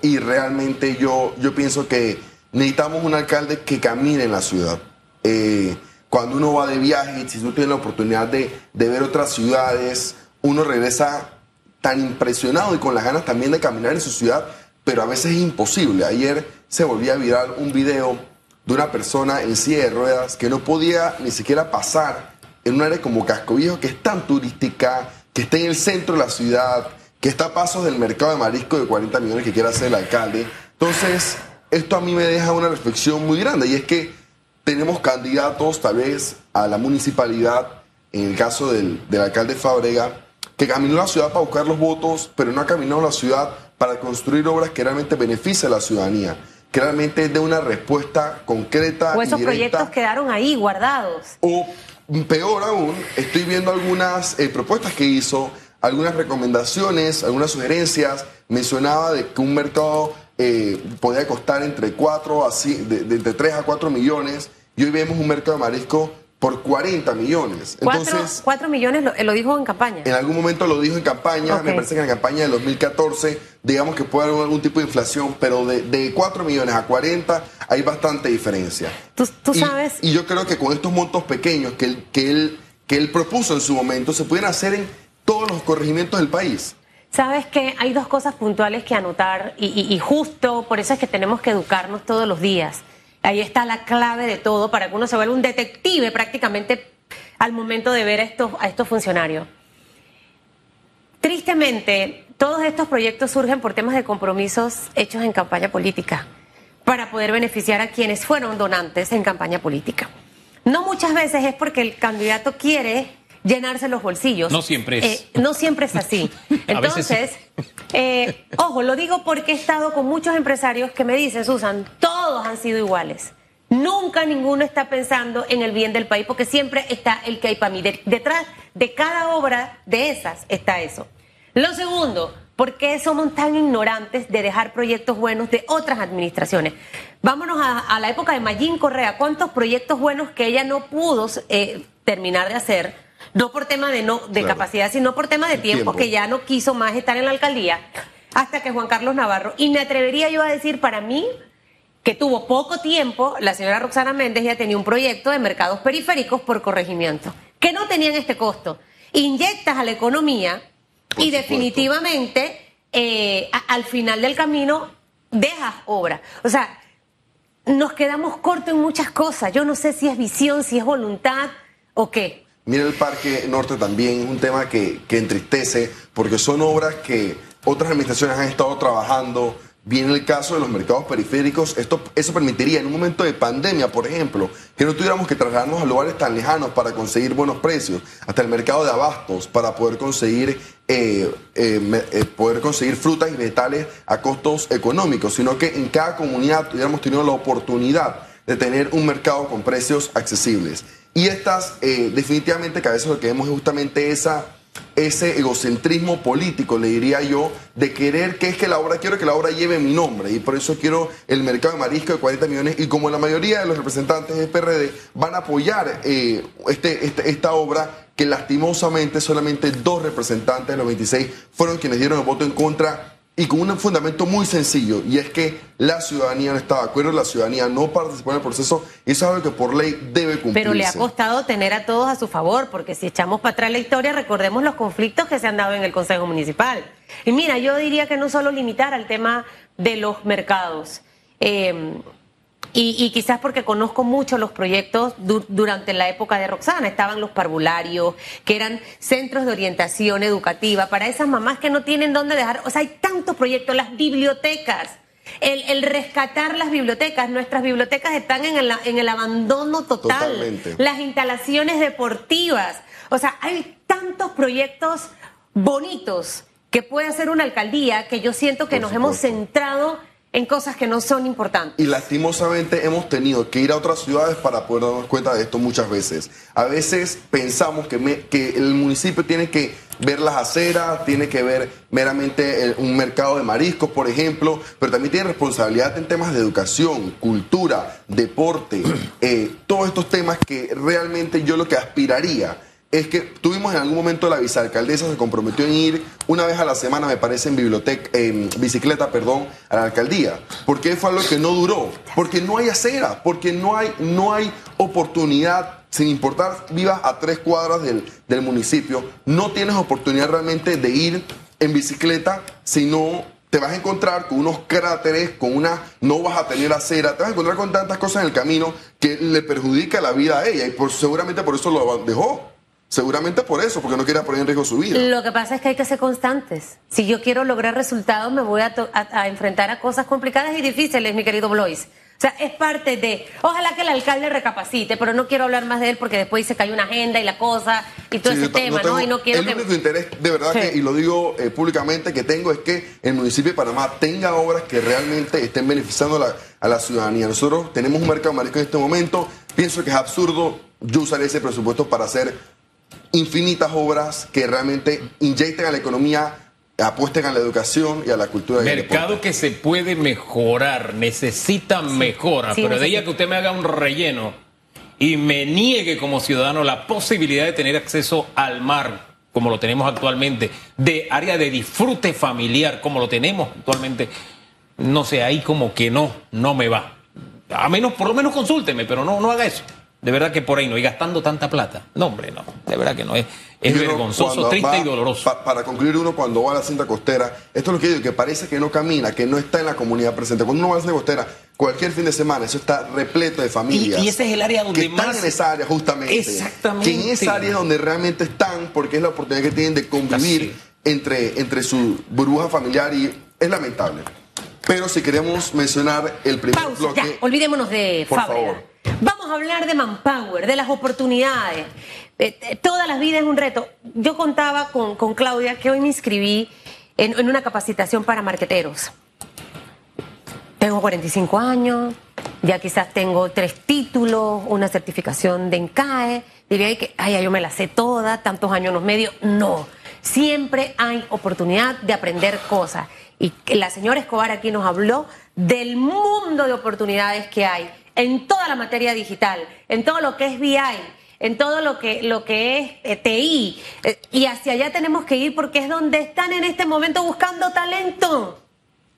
y realmente yo, yo pienso que necesitamos un alcalde que camine en la ciudad. Eh, cuando uno va de viaje, si uno tiene la oportunidad de, de ver otras ciudades, uno regresa tan impresionado y con las ganas también de caminar en su ciudad, pero a veces es imposible. Ayer se volvía viral un video de una persona en silla de ruedas que no podía ni siquiera pasar en un área como Casco Viejo, que es tan turística, que está en el centro de la ciudad, que está a pasos del mercado de marisco de 40 millones que quiere hacer el alcalde. Entonces, esto a mí me deja una reflexión muy grande y es que tenemos candidatos tal vez a la municipalidad, en el caso del, del alcalde Fabrega, que caminó a la ciudad para buscar los votos, pero no ha caminado a la ciudad para construir obras que realmente beneficien a la ciudadanía, que realmente dé una respuesta concreta. O esos proyectos quedaron ahí guardados. O peor aún, estoy viendo algunas eh, propuestas que hizo, algunas recomendaciones, algunas sugerencias. Mencionaba de que un mercado eh, podía costar entre 4 a de, de, entre 3 a 4 millones y hoy vemos un mercado de marisco por 40 millones. Entonces, 4, millones lo, lo, dijo en campaña. En algún momento lo dijo en campaña, me parece que en la campaña del 2014, digamos que puede haber algún tipo de inflación, pero de, de 4 millones a 40 hay bastante diferencia. Tú, tú sabes. Y, yo creo que con estos montos pequeños que él, que, él, que él propuso en su momento, se pueden hacer en todos los corregimientos del país. Sabes que hay dos cosas puntuales que anotar y, justo por eso es que tenemos que educarnos todos los días. Ahí está la clave de todo para que uno se vuelva un detective prácticamente al momento de ver a estos, a estos funcionarios. Tristemente, todos estos proyectos surgen por temas de compromisos hechos en campaña política para poder beneficiar a quienes fueron donantes en campaña política. No muchas veces es porque el candidato quiere llenarse los bolsillos. No siempre es. Eh, no siempre es así. Entonces, eh, ojo, lo digo porque he estado con muchos empresarios que me dicen, Susan, todos han sido iguales. Nunca ninguno está pensando en el bien del país porque siempre está el que hay para mí. De, detrás de cada obra de esas está eso. Lo segundo, ¿por qué somos tan ignorantes de dejar proyectos buenos de otras administraciones? Vámonos a, a la época de Mayín Correa. ¿Cuántos proyectos buenos que ella no pudo eh, terminar de hacer? No por tema de no de claro. capacidad, sino por tema de tiempo, tiempo, que ya no quiso más estar en la alcaldía, hasta que Juan Carlos Navarro, y me atrevería yo a decir para mí que tuvo poco tiempo, la señora Roxana Méndez ya tenía un proyecto de mercados periféricos por corregimiento, que no tenían este costo. Inyectas a la economía por y supuesto. definitivamente eh, a, al final del camino dejas obra. O sea, nos quedamos cortos en muchas cosas. Yo no sé si es visión, si es voluntad o qué. Mira el Parque Norte también, es un tema que, que, entristece porque son obras que otras administraciones han estado trabajando. Bien el caso de los mercados periféricos, esto, eso permitiría en un momento de pandemia, por ejemplo, que no tuviéramos que trasladarnos a lugares tan lejanos para conseguir buenos precios, hasta el mercado de abastos para poder conseguir, eh, eh, eh, poder conseguir frutas y vegetales a costos económicos, sino que en cada comunidad hubiéramos tenido la oportunidad de tener un mercado con precios accesibles. Y estas, eh, definitivamente, que a veces lo que vemos es justamente esa, ese egocentrismo político, le diría yo, de querer que es que la obra, quiero que la obra lleve mi nombre, y por eso quiero el mercado de marisco de 40 millones, y como la mayoría de los representantes de PRD van a apoyar eh, este, este, esta obra, que lastimosamente solamente dos representantes de los 26 fueron quienes dieron el voto en contra y con un fundamento muy sencillo, y es que la ciudadanía no está de acuerdo, la ciudadanía no participó en el proceso, y eso es algo que por ley debe cumplirse. Pero le ha costado tener a todos a su favor, porque si echamos para atrás la historia, recordemos los conflictos que se han dado en el Consejo Municipal. Y mira, yo diría que no solo limitar al tema de los mercados. Eh, y, y, quizás porque conozco mucho los proyectos du durante la época de Roxana, estaban los parvularios, que eran centros de orientación educativa para esas mamás que no tienen dónde dejar. O sea, hay tantos proyectos, las bibliotecas. El, el rescatar las bibliotecas, nuestras bibliotecas están en el, en el abandono total. Totalmente. Las instalaciones deportivas. O sea, hay tantos proyectos bonitos que puede hacer una alcaldía que yo siento que Por nos supuesto. hemos centrado en cosas que no son importantes. Y lastimosamente hemos tenido que ir a otras ciudades para poder darnos cuenta de esto muchas veces. A veces pensamos que, que el municipio tiene que ver las aceras, tiene que ver meramente un mercado de mariscos, por ejemplo, pero también tiene responsabilidad en temas de educación, cultura, deporte, eh, todos estos temas que realmente yo lo que aspiraría es que tuvimos en algún momento la vicealcaldesa se comprometió en ir una vez a la semana, me parece, en biblioteca, en bicicleta, perdón, a la alcaldía. ¿Por qué fue algo que no duró? Porque no hay acera, porque no hay, no hay oportunidad, sin importar vivas a tres cuadras del, del municipio, no tienes oportunidad realmente de ir en bicicleta si no te vas a encontrar con unos cráteres, con una, no vas a tener acera, te vas a encontrar con tantas cosas en el camino que le perjudica la vida a ella y por, seguramente por eso lo dejó. Seguramente por eso, porque no quiere poner en riesgo su vida. Lo que pasa es que hay que ser constantes. Si yo quiero lograr resultados, me voy a, a enfrentar a cosas complicadas y difíciles, mi querido Blois. O sea, es parte de. Ojalá que el alcalde recapacite, pero no quiero hablar más de él porque después dice que hay una agenda y la cosa y todo ese tema, ¿no? Y no quiero el único interés, de verdad, que, y lo digo eh, públicamente, que tengo es que el municipio de Panamá tenga obras que realmente estén beneficiando a la, ciudadanía. Nosotros tenemos un mercado marisco en este momento. Pienso que es absurdo yo usar ese presupuesto para hacer infinitas obras que realmente inyecten a la economía apuesten a la educación y a la cultura. Mercado que se puede mejorar, necesita mejora, pero de ella que usted me haga un relleno y me niegue como ciudadano la posibilidad de tener acceso al mar, como lo tenemos actualmente, de área de disfrute familiar, como lo tenemos actualmente, no sé, ahí como que no, no me va. A menos, por lo menos consúlteme, pero no, no haga eso. De verdad que por ahí no, y gastando tanta plata. No, hombre, no. De verdad que no. Es, es vergonzoso, triste y doloroso. para concluir, uno cuando va a la cinta costera, esto es lo que digo, que parece que no camina, que no está en la comunidad presente. Cuando uno va a la cinta costera, cualquier fin de semana, eso está repleto de familias. Y, ese es el área donde que más. Están en esa área, justamente. Exactamente. Que en esa área es donde realmente están, porque es la oportunidad que tienen de convivir entre, entre su burbuja familiar y es lamentable. Pero si queremos mencionar el primer bloque. Ya, olvidémonos de Por favor. Vamos a hablar de manpower, de las oportunidades. Eh, eh, todas las vidas es un reto. Yo contaba con, Claudia que hoy me inscribí en, en, una capacitación para marqueteros. Tengo 45 años, ya quizás tengo tres títulos, una certificación de ENCAE. Diría que, ay, yo me la sé toda, tantos años en los medios. No, siempre hay oportunidad de aprender cosas. Y la señora Escobar aquí nos habló del mundo de oportunidades que hay en toda la materia digital, en todo lo que es BI, en todo lo que, lo que es eh, TI. Eh, y hacia allá tenemos que ir porque es donde están en este momento buscando talento.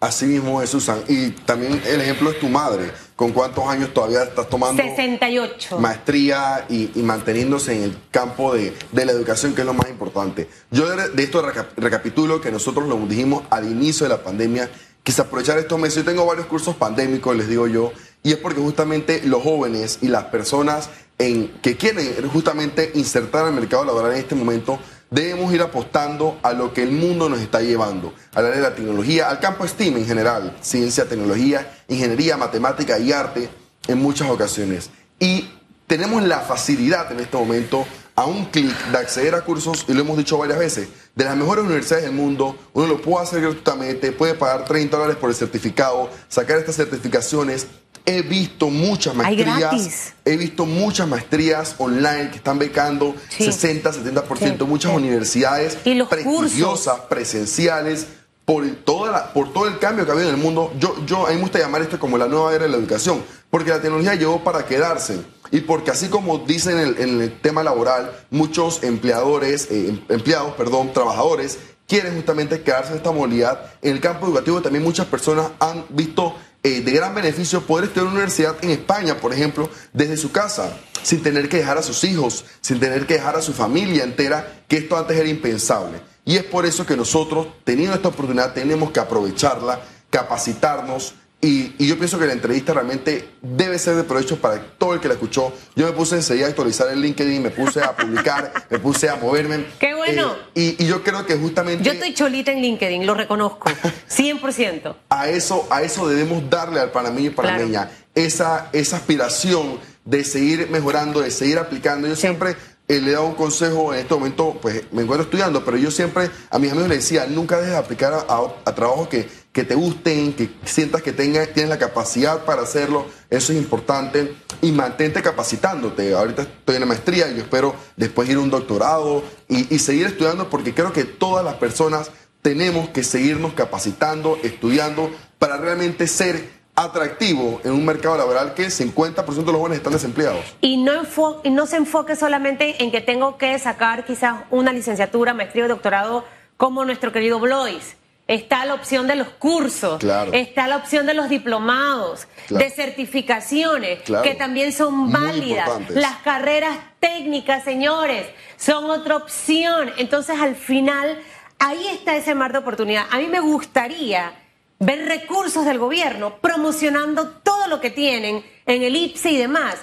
Así mismo es, Susan. Y también el ejemplo es tu madre. ¿Con cuántos años todavía estás tomando 68. maestría y, manteniéndose en el campo de, la educación, que es lo más importante? Yo de, esto recapitulo que nosotros lo dijimos al inicio de la pandemia, quise aprovechar estos meses. Yo tengo varios cursos pandémicos, les digo yo, y es porque justamente los jóvenes y las personas en, que quieren justamente insertar al mercado laboral en este momento, debemos ir apostando a lo que el mundo nos está llevando, al área de la tecnología, al campo STEAM en general, ciencia, tecnología, ingeniería, matemática y arte en muchas ocasiones. Y tenemos la facilidad en este momento a un clic de acceder a cursos, y lo hemos dicho varias veces, de las mejores universidades del mundo, uno lo puede hacer gratuitamente, puede pagar 30 dólares por el certificado, sacar estas certificaciones He visto muchas maestrías, he visto muchas maestrías online que están becando 60, 70%, muchas universidades prestigiosas, presenciales, por, toda por todo el cambio que ha habido en el mundo. Yo, yo, a mí me gusta llamar esto como la nueva era de la educación, porque la tecnología llegó para quedarse. Y porque así como dicen en el, tema laboral, muchos empleadores, eh, empleados, perdón, trabajadores, quieren justamente quedarse en esta modalidad. En el campo educativo también muchas personas han visto eh, de gran beneficio poder estudiar en una universidad en España, por ejemplo, desde su casa, sin tener que dejar a sus hijos, sin tener que dejar a su familia entera, que esto antes era impensable. Y es por eso que nosotros, teniendo esta oportunidad, tenemos que aprovecharla, capacitarnos, y, yo pienso que la entrevista realmente debe ser de provecho para todo el que la escuchó. Yo me puse enseguida a actualizar el LinkedIn, me puse a publicar, me puse a moverme. ¡Qué bueno! Eh, y, yo creo que justamente... Yo estoy cholita en LinkedIn, lo reconozco, 100%. a, eso, a eso debemos darle al panameño y panameña, esa, esa aspiración de seguir mejorando, de seguir aplicando. Yo siempre eh, le he dado un consejo en este momento, pues me encuentro estudiando, pero yo siempre a mis amigos les decía, nunca dejes de aplicar a, a, trabajos que, que, te gusten, que sientas que tienes la capacidad para hacerlo, eso es importante, y mantente capacitándote. Ahorita estoy en la maestría yo espero después ir a un doctorado y, y seguir estudiando porque creo que todas las personas tenemos que seguirnos capacitando, estudiando, para realmente ser atractivo en un mercado laboral que 50% de los jóvenes están desempleados. Y no, y no se enfoque solamente en que tengo que sacar quizás una licenciatura, maestría o doctorado como nuestro querido Blois. Está la opción de los cursos, está la opción de los diplomados, de certificaciones, que también son válidas. Las carreras técnicas, señores, son otra opción. Entonces, al final, ahí está ese mar de oportunidad. A mí me gustaría ver recursos del gobierno promocionando todo lo que tienen en el IPSE y demás.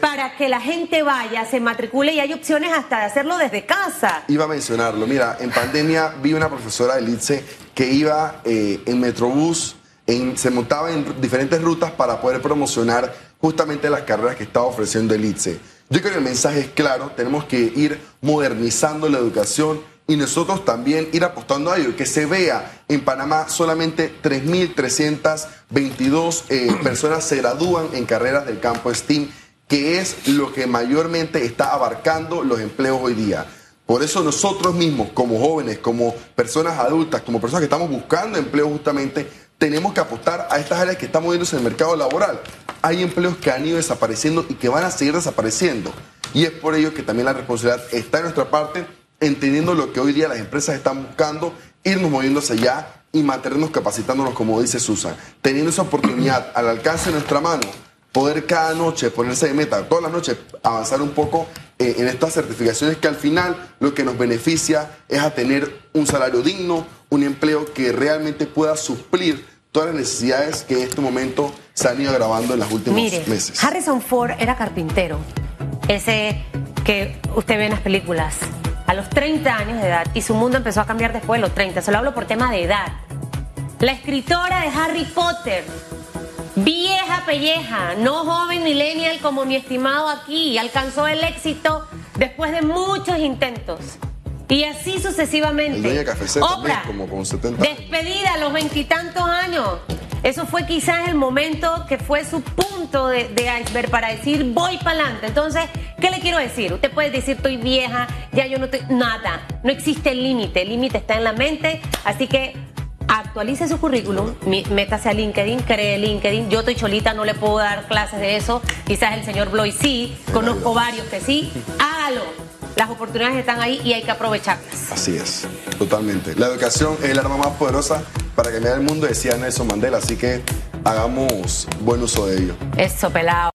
Para que la gente vaya, se matricule y hay opciones hasta de hacerlo desde casa. Iba a mencionarlo. Mira, en pandemia vi una profesora del IPSE que iba eh, en Metrobús, en, se montaba en diferentes rutas para poder promocionar justamente las carreras que estaba ofreciendo el IPSE. Yo creo que el mensaje es claro, tenemos que ir modernizando la educación y nosotros también ir apostando a ello, que se vea en Panamá solamente 3.322 eh, personas se gradúan en carreras del campo STEAM, que es lo que mayormente está abarcando los empleos hoy día. Por eso nosotros mismos, como jóvenes, como personas adultas, como personas que estamos buscando empleo justamente, tenemos que apostar a estas áreas que están moviéndose en el mercado laboral. Hay empleos que han ido desapareciendo y que van a seguir desapareciendo. Y es por ello que también la responsabilidad está en nuestra parte entendiendo lo que hoy día las empresas están buscando, irnos moviéndose ya y mantenernos capacitándonos, como dice Susan, teniendo esa oportunidad al alcance de nuestra mano, poder cada noche ponerse de meta, todas las noches avanzar un poco eh, en estas certificaciones que al final lo que nos beneficia es a tener un salario digno, un empleo que realmente pueda suplir todas las necesidades que en este momento se han ido agravando en los últimos meses. Harrison Ford era carpintero, ese que usted ve en las películas a los 30 años de edad y su mundo empezó a cambiar después de los 30. Solo hablo por tema de edad. La escritora de Harry Potter, vieja pelleja, no joven millennial como mi estimado aquí, alcanzó el éxito después de muchos intentos. Y así sucesivamente. Oprah, como con 70 despedida a los veintitantos años. Eso fue quizás el momento que fue su punto de, iceberg para decir voy para adelante. Entonces, ¿qué le quiero decir? Usted puede decir estoy vieja, ya yo no estoy. Nada. No existe límite. El límite está en la mente. Así que actualice su currículum, métase a LinkedIn, cree LinkedIn. Yo estoy cholita, no le puedo dar clases de eso. Quizás el señor Bloy sí, conozco varios que sí. Hágalo. Las oportunidades están ahí y hay que aprovecharlas. Así es, totalmente. La educación es el arma más poderosa para cambiar el mundo, decía Nelson Mandela, así que hagamos buen uso de ello. Eso, pelado.